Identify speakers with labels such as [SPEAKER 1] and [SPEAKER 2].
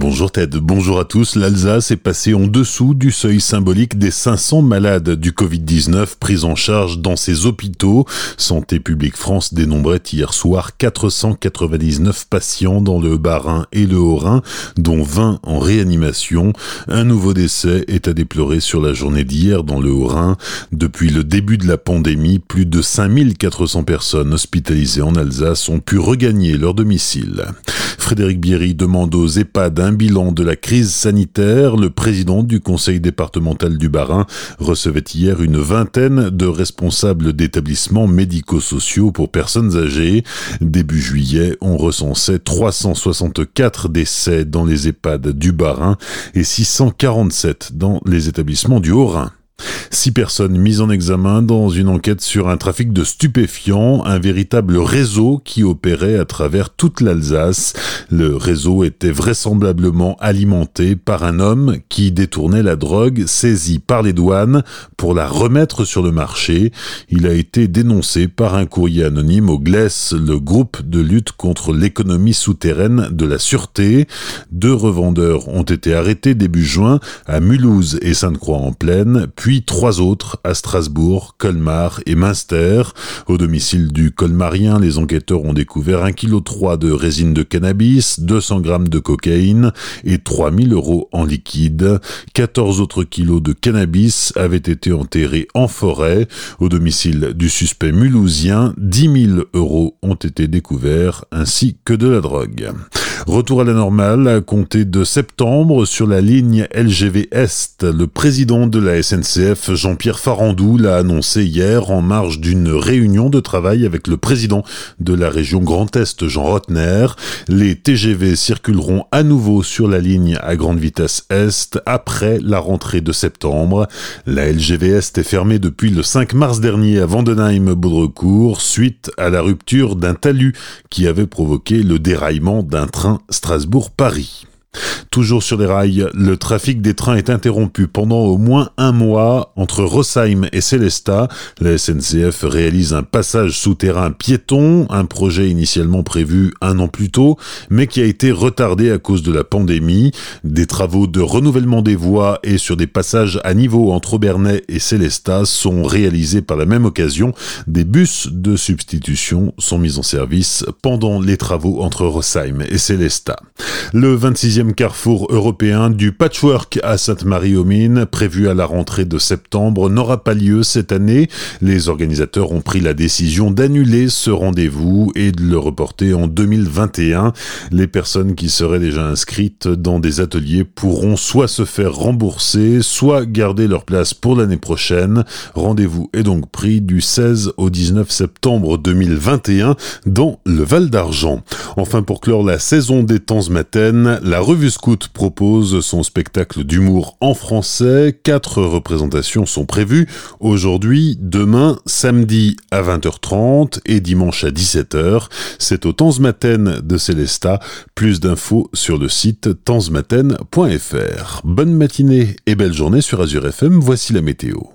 [SPEAKER 1] Bonjour Ted, bonjour à tous. L'Alsace est passée en dessous du seuil symbolique des 500 malades du Covid-19 pris en charge dans ses hôpitaux. Santé publique France dénombrait hier soir 499 patients dans le Bas-Rhin et le Haut-Rhin, dont 20 en réanimation. Un nouveau décès est à déplorer sur la journée d'hier dans le Haut-Rhin. Depuis le début de la pandémie, plus de 5400 personnes hospitalisées en Alsace ont pu regagner leur domicile. Frédéric Bierry demande aux EHPAD un bilan de la crise sanitaire. Le président du conseil départemental du Bas-Rhin recevait hier une vingtaine de responsables d'établissements médico-sociaux pour personnes âgées. Début juillet, on recensait 364 décès dans les EHPAD du Bas-Rhin et 647 dans les établissements du Haut-Rhin. Six personnes mises en examen dans une enquête sur un trafic de stupéfiants, un véritable réseau qui opérait à travers toute l'Alsace. Le réseau était vraisemblablement alimenté par un homme qui détournait la drogue saisie par les douanes pour la remettre sur le marché. Il a été dénoncé par un courrier anonyme au GLES, le groupe de lutte contre l'économie souterraine de la sûreté. Deux revendeurs ont été arrêtés début juin à Mulhouse et Sainte-Croix-en-Plaine, puis trois autres à Strasbourg, Colmar et Münster. Au domicile du colmarien, les enquêteurs ont découvert 1,3 kg de résine de cannabis, 200 grammes de cocaïne et 3000 euros en liquide. 14 autres kilos de cannabis avaient été enterrés en forêt. Au domicile du suspect mulhousien, 10 000 euros ont été découverts ainsi que de la drogue. Retour à la normale à compter de septembre sur la ligne LGV Est. Le président de la SNCF, Jean-Pierre Farandou, l'a annoncé hier en marge d'une réunion de travail avec le président de la région Grand Est, Jean Rotner. Les TGV circuleront à nouveau sur la ligne à grande vitesse Est après la rentrée de septembre. La LGV Est est fermée depuis le 5 mars dernier à Vandenheim-Baudrecourt suite à la rupture d'un talus qui avait provoqué le déraillement d'un train Strasbourg-Paris. Toujours sur les rails, le trafic des trains est interrompu pendant au moins un mois entre Rossheim et Célestat. La SNCF réalise un passage souterrain piéton, un projet initialement prévu un an plus tôt, mais qui a été retardé à cause de la pandémie. Des travaux de renouvellement des voies et sur des passages à niveau entre Aubernais et Célestat sont réalisés par la même occasion. Des bus de substitution sont mis en service pendant les travaux entre Rossheim et Célestat. Le 26e carrefour européen du patchwork à Sainte-Marie-aux-Mines, prévu à la rentrée de septembre, n'aura pas lieu cette année. Les organisateurs ont pris la décision d'annuler ce rendez-vous et de le reporter en 2021. Les personnes qui seraient déjà inscrites dans des ateliers pourront soit se faire rembourser, soit garder leur place pour l'année prochaine. Rendez-vous est donc pris du 16 au 19 septembre 2021 dans le Val d'Argent. Enfin, pour clore la saison des temps matin, la Revue Propose son spectacle d'humour en français. Quatre représentations sont prévues aujourd'hui, demain, samedi à 20h30 et dimanche à 17h. C'est au Tansmaten de Célesta. Plus d'infos sur le site tansmaten.fr. Bonne matinée et belle journée sur Azure FM. Voici la météo.